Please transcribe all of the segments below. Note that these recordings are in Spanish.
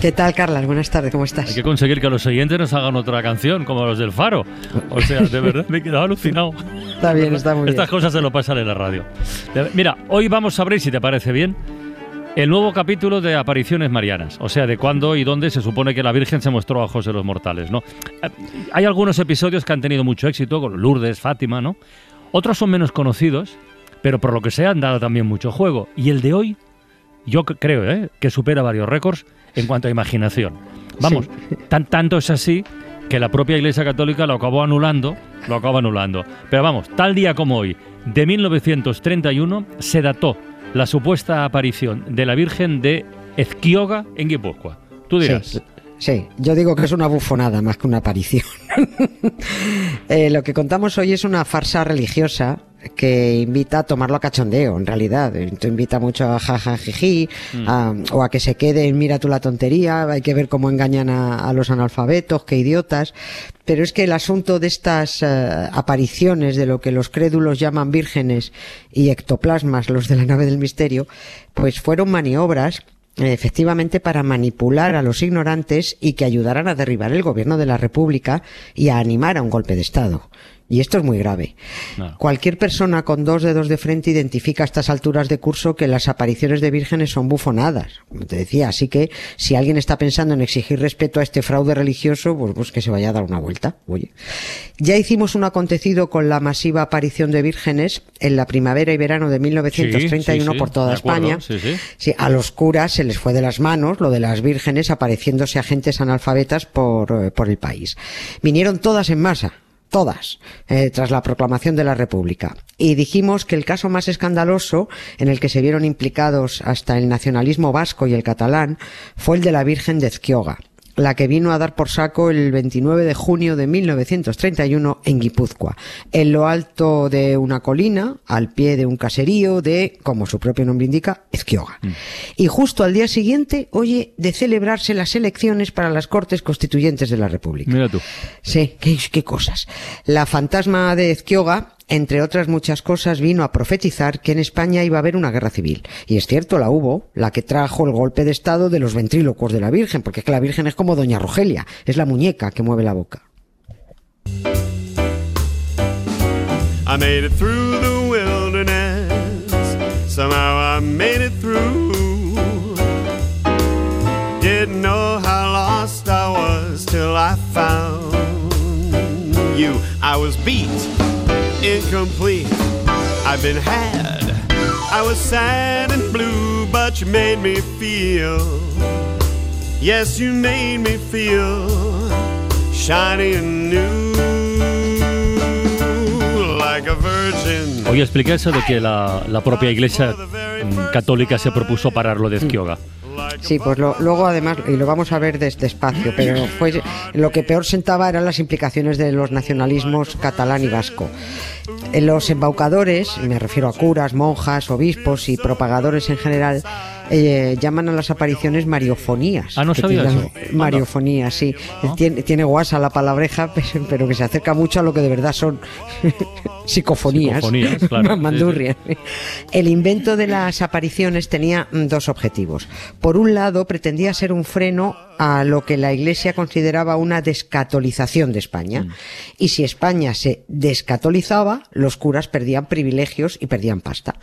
¿Qué tal, Carlas? Buenas tardes, ¿cómo estás? Hay que conseguir que los oyentes nos hagan otra canción, como los del Faro. O sea, de verdad, me he quedado alucinado. Está bien, está muy bien. Estas cosas se lo pasan en la radio. Mira, hoy vamos a abrir, si te parece bien, el nuevo capítulo de apariciones marianas, o sea, de cuándo y dónde se supone que la Virgen se mostró a ojos de los mortales, ¿no? Eh, hay algunos episodios que han tenido mucho éxito, con Lourdes, Fátima, ¿no? Otros son menos conocidos, pero por lo que sea han dado también mucho juego. Y el de hoy, yo creo, ¿eh? que supera varios récords en cuanto a imaginación. Vamos, tan, tanto es así que la propia Iglesia Católica lo acabó anulando, lo acabó anulando. Pero vamos, tal día como hoy, de 1931, se dató la supuesta aparición de la Virgen de Ezquioga en Guipúzcoa. Tú dirás. Sí, sí, yo digo que es una bufonada más que una aparición. Eh, lo que contamos hoy es una farsa religiosa que invita a tomarlo a cachondeo, en realidad. Esto invita mucho a jajajiji, mm. o a que se quede en mira tú la tontería, hay que ver cómo engañan a, los analfabetos, qué idiotas. Pero es que el asunto de estas eh, apariciones, de lo que los crédulos llaman vírgenes y ectoplasmas, los de la nave del misterio, pues fueron maniobras efectivamente para manipular a los ignorantes y que ayudaran a derribar el gobierno de la República y a animar a un golpe de Estado. Y esto es muy grave. Cualquier persona con dos dedos de frente identifica a estas alturas de curso que las apariciones de vírgenes son bufonadas, como te decía. Así que si alguien está pensando en exigir respeto a este fraude religioso, pues, pues que se vaya a dar una vuelta. Oye. Ya hicimos un acontecido con la masiva aparición de vírgenes en la primavera y verano de 1931 por toda España. Sí, a los curas se les fue de las manos lo de las vírgenes apareciéndose agentes analfabetas por, eh, por el país. Vinieron todas en masa todas, eh, tras la proclamación de la República. Y dijimos que el caso más escandaloso, en el que se vieron implicados hasta el nacionalismo vasco y el catalán, fue el de la Virgen de Ezquioga la que vino a dar por saco el 29 de junio de 1931 en Guipúzcoa, en lo alto de una colina, al pie de un caserío de, como su propio nombre indica, Ezquioga. Mm. Y justo al día siguiente, oye, de celebrarse las elecciones para las Cortes Constituyentes de la República. Mira tú. Sí, qué, qué cosas. La fantasma de Ezquioga entre otras muchas cosas, vino a profetizar que en España iba a haber una guerra civil. Y es cierto, la hubo, la que trajo el golpe de Estado de los ventrílocos de la Virgen, porque es que la Virgen es como Doña Rogelia, es la muñeca que mueve la boca. I made it through the wilderness. Somehow I made it through. Didn't know how lost I was till I found you. I was beat. Incomplete. I've been had. I was sad and blue, but you made me feel. Yes, you made me feel shiny and new. Like a virgin. Eso de que la, la propia iglesia mm, católica se propuso parar lo de Ezquioga. Sí, pues luego además, y lo vamos a ver despacio, pero fue, lo que peor sentaba eran las implicaciones de los nacionalismos catalán y vasco. Los embaucadores, me refiero a curas, monjas, obispos y propagadores en general, eh, llaman a las apariciones mariofonías. Ah, no sabía eso. Mariofonías, sí. Tiene, tiene, guasa la palabreja, pero que se acerca mucho a lo que de verdad son psicofonías. Psicofonías, claro. Mandurria. El invento de las apariciones tenía mm, dos objetivos. Por un lado, pretendía ser un freno a lo que la Iglesia consideraba una descatolización de España. Mm. Y si España se descatolizaba, los curas perdían privilegios y perdían pasta.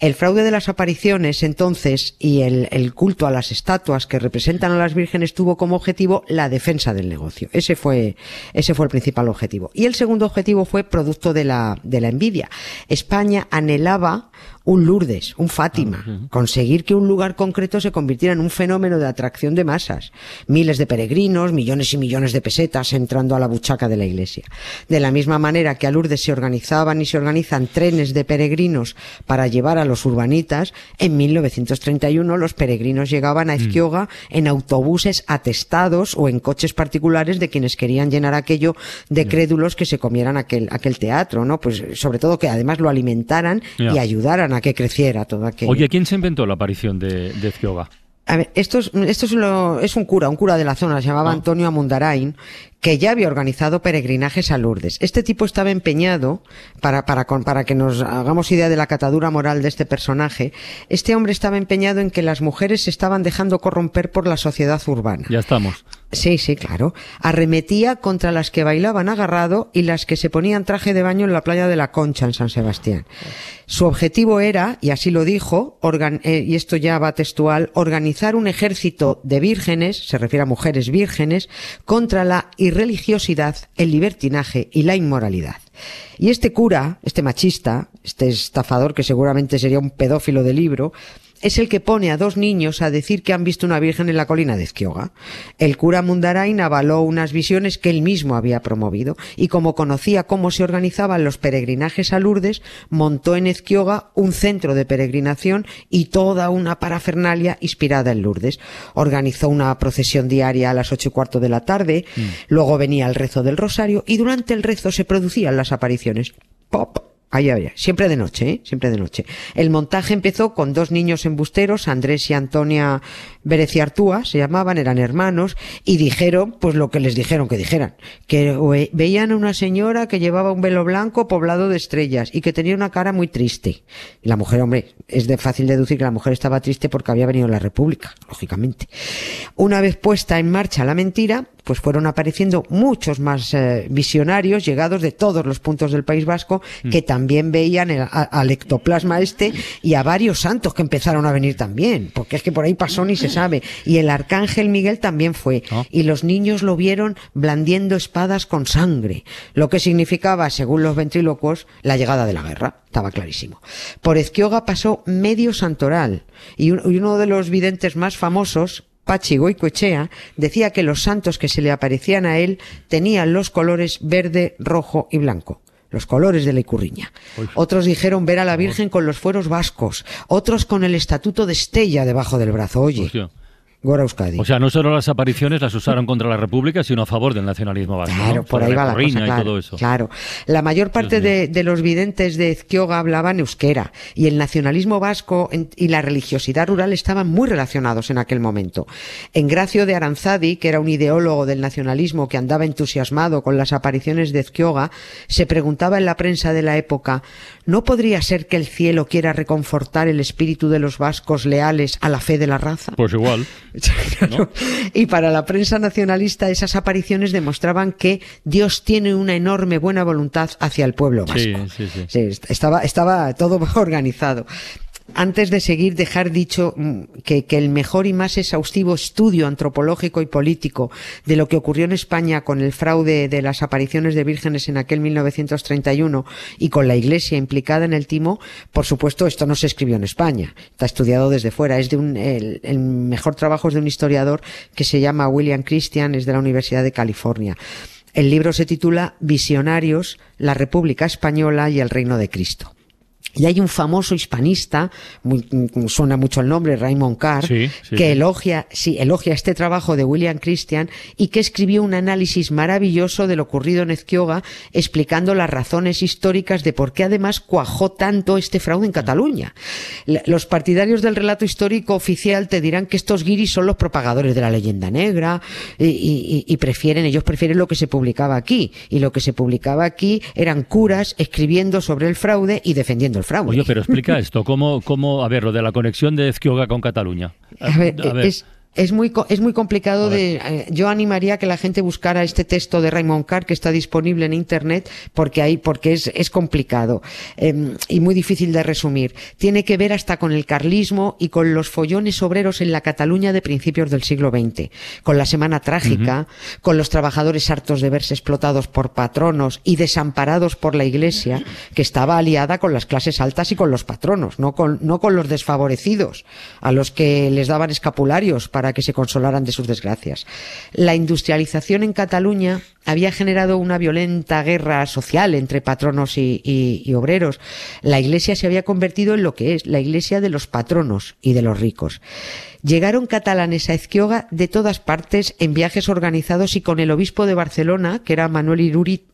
El fraude de las apariciones, entonces, y el, culto a las estatuas que representan a las vírgenes tuvo como objetivo la defensa del negocio. Ese fue, ese fue el principal objetivo. Y el segundo objetivo fue producto de la, de la envidia. España anhelaba un Lourdes, un Fátima, Ah, conseguir que un lugar concreto se convirtiera en un fenómeno de atracción de masas, miles de peregrinos, millones y millones de pesetas entrando a la buchaca de la iglesia. De la misma manera que a Lourdes se organizaban y se organizan trenes de peregrinos para llevar a los urbanitas, en 1931 los peregrinos llegaban a Ezquioga en autobuses atestados o en coches particulares de quienes querían llenar aquello de crédulos que se comieran aquel, aquel teatro, ¿no? Pues sobre todo que además lo alimentaran y ayudaran a que creciera todo aquello. Oye, ¿quién se inventó la aparición de, de? A ver, esto es, esto es, lo- es un cura, un cura de la zona, se llamaba Ah. Antonio Amundarain, que ya había organizado peregrinajes a Lourdes. Este tipo estaba empeñado, para, para, para que nos hagamos idea de la catadura moral de este personaje, este hombre estaba empeñado en que las mujeres se estaban dejando corromper por la sociedad urbana. Ya estamos. Sí, sí, claro. Arremetía contra las que bailaban agarrado y las que se ponían traje de baño en la playa de la Concha en San Sebastián. Su objetivo era, y así lo dijo, organ- eh, y esto ya va textual, organizar un ejército de vírgenes, se refiere a mujeres vírgenes, contra la irreligiosidad, el libertinaje y la inmoralidad. Y este cura, este machista, este estafador que seguramente sería un pedófilo de libro, es el que pone a dos niños a decir que han visto una virgen en la colina de Ezquioga. El cura Mundarain avaló unas visiones que él mismo había promovido y como conocía cómo se organizaban los peregrinajes a Lourdes, montó en Ezquioga un centro de peregrinación y toda una parafernalia inspirada en Lourdes. Organizó una procesión diaria a las ocho y cuarto de la tarde, luego venía el rezo del rosario y durante el rezo se producían las apariciones. Pop, Ahí había, siempre de noche, ¿eh? siempre de noche. El montaje empezó con dos niños embusteros, Andrés y Antonia Bereciartúa, se llamaban, eran hermanos, y dijeron, pues lo que les dijeron que dijeran, que veían a una señora que llevaba un velo blanco poblado de estrellas y que tenía una cara muy triste. Y la mujer, hombre, es de fácil deducir que la mujer estaba triste porque había venido la República, lógicamente. Una vez puesta en marcha la mentira, pues fueron apareciendo muchos más eh, visionarios llegados de todos los puntos del País Vasco que también veían el- a- al ectoplasma este y a varios santos que empezaron a venir también, porque es que por ahí pasó ni se sabe. Y el arcángel Miguel también fue. Ah. Y los niños lo vieron blandiendo espadas con sangre, lo que significaba, según los ventrílocuos, la llegada de la guerra. Estaba clarísimo. Por Ezquioga pasó medio santoral y un- y uno de los videntes más famosos, Pachi Goicoechea decía que los santos que se le aparecían a él tenían los colores verde, rojo y blanco. Los colores de la Icurriña. Otros dijeron ver a la Virgen con los fueros vascos. Otros con el estatuto de Estella debajo del brazo. Oye, Hostia. Gora Euskadi. O sea, no solo las apariciones las usaron contra la República, sino a favor del nacionalismo vasco. Claro, ¿no? por Sobre ahí va la cosa, claro, y todo eso. claro. La mayor parte de, de los videntes de Ezquioga hablaban euskera y el nacionalismo vasco en- y la religiosidad rural estaban muy relacionados en aquel momento. Engracio de Aranzadi, que era un ideólogo del nacionalismo que andaba entusiasmado con las apariciones de Ezquioga, se preguntaba en la prensa de la época, ¿no podría ser que el cielo quiera reconfortar el espíritu de los vascos leales a la fe de la raza? Pues igual. Claro. Y para la prensa nacionalista esas apariciones demostraban que Dios tiene una enorme buena voluntad hacia el pueblo vasco. Sí, sí, sí. Sí, est- estaba, estaba todo organizado. Antes de seguir, dejar dicho mm, que, el mejor y más exhaustivo estudio antropológico y político de lo que ocurrió en España con el fraude de las apariciones de vírgenes en aquel 1931 y con la Iglesia implicada en el timo, por supuesto, esto no se escribió en España, está estudiado desde fuera. Es de un, el, el mejor trabajo es de un historiador que se llama William Christian, es de la Universidad de California. El libro se titula Visionarios, la República Española y el Reino de Cristo. Y hay un famoso hispanista, muy- mm, suena mucho el nombre, Raymond Carr, Sí, sí, que elogia, sí, elogia este trabajo de William Christian y que escribió un análisis maravilloso de lo ocurrido en Ezquioga, explicando las razones históricas de por qué además cuajó tanto este fraude en Cataluña. Los partidarios del relato histórico oficial te dirán que estos guiris son los propagadores de la leyenda negra y, y- y prefieren, ellos prefieren lo que se publicaba aquí. Y lo que se publicaba aquí eran curas escribiendo sobre el fraude y defendiendo el fraude. Oye, pero explica esto, ¿cómo, cómo, a ver, lo de la conexión de Ezquioga con Cataluña? A ver, es, es muy, es muy complicado de. Eh, yo animaría a que la gente buscara este texto de Raymond Carr que está disponible en internet porque hay, porque es, es complicado em, y muy difícil de resumir. Tiene que ver hasta con el carlismo y con los follones obreros en la Cataluña de principios del siglo XX, con la Semana Trágica, con los trabajadores hartos de verse explotados por patronos y desamparados por la Iglesia, que estaba aliada con las clases altas y con los patronos, no con, no con los desfavorecidos, a los que les daban escapularios para que se consolaran de sus desgracias. La industrialización en Cataluña había generado una violenta guerra social entre patronos y, obreros. La iglesia se había convertido en lo que es, la iglesia de los patronos y de los ricos. Llegaron catalanes a Ezquioga de todas partes en viajes organizados y con el obispo de Barcelona, que era Manuel Iruri,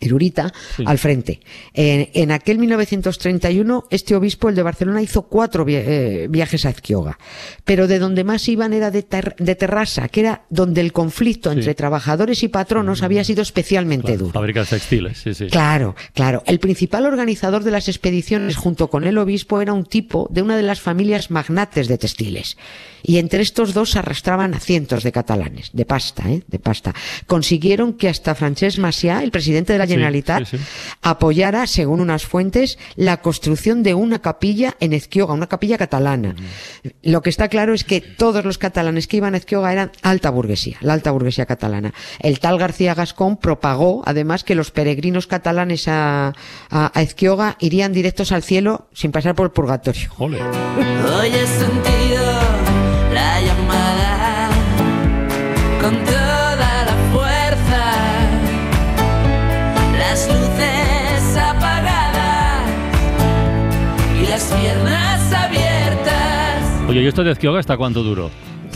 Irurita al frente. En, aquel 1931, este obispo, el de Barcelona, hizo cuatro eh, viajes a Ezquioga. Pero de donde más iban era de, Terrassa, que era donde el conflicto entre trabajadores y patronos había sido especialmente duro. Fábricas textiles, sí, sí. Claro, claro. El principal organizador de las expediciones, junto con el obispo, era un tipo de una de las familias magnates de textiles y entre estos dos arrastraban a cientos de catalanes, de pasta, ¿eh? de pasta. Consiguieron que hasta Francesc Macià, el presidente de la Generalitat, apoyara, según unas fuentes, la construcción de una capilla en Ezquioga, una capilla catalana. Lo que está claro es que todos los catalanes que iban a Ezquioga eran alta burguesía, la alta burguesía catalana. El tal García Gascón propagó, además, que los peregrinos catalanes a, a, Ezquioga irían directos al cielo sin pasar por el purgatorio. sentido Oye, ¿y esto de Ezquioga hasta cuánto duró?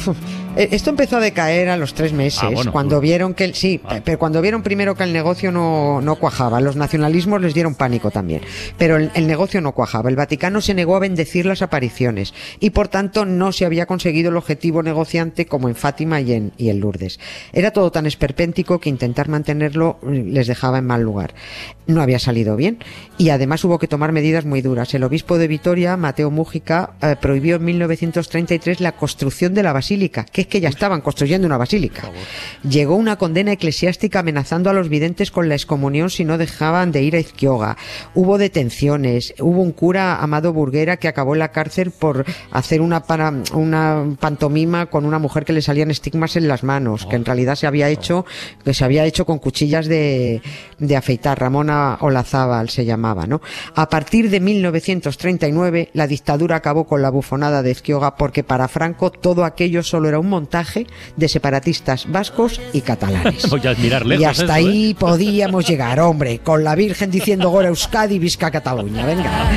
Eh, esto empezó a decaer a los tres meses, ah, cuando vieron que sí, ah. pero cuando vieron primero que el negocio no, no, cuajaba, los nacionalismos les dieron pánico también, pero el, negocio no cuajaba. El Vaticano se negó a bendecir las apariciones y por tanto no se había conseguido el objetivo negociante como en Fátima y en, y en Lourdes. Era todo tan esperpéntico que intentar mantenerlo mm, les dejaba en mal lugar. No había salido bien y además hubo que tomar medidas muy duras. El obispo de Vitoria, Mateo Mújica, eh, prohibió en 1933 la construcción de la basílica, que que ya estaban construyendo una basílica. Llegó una condena eclesiástica amenazando a los videntes con la excomunión si no dejaban de ir a Izquioga. Hubo detenciones, hubo un cura, Amado Burguera, que acabó en la cárcel por hacer una, para, una pantomima con una mujer que le salían estigmas en las manos, que en realidad se había hecho, que se había hecho con cuchillas de, de afeitar. Ramona Olazábal se llamaba, ¿no? A partir de 1939, la dictadura acabó con la bufonada de Izquioga porque para Franco todo aquello solo era un montaje de separatistas vascos y catalanes. y hasta ahí ¿eh? podíamos llegar, hombre, con la Virgen diciendo Gora Euskadi, Visca Cataluña. Venga.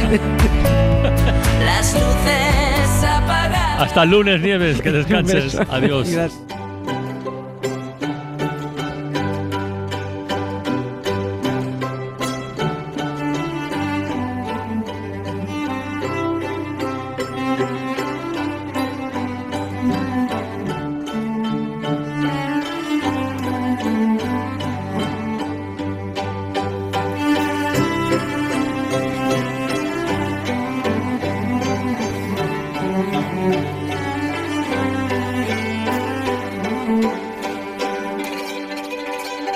Hasta el lunes, Nieves, que descanses. Adiós.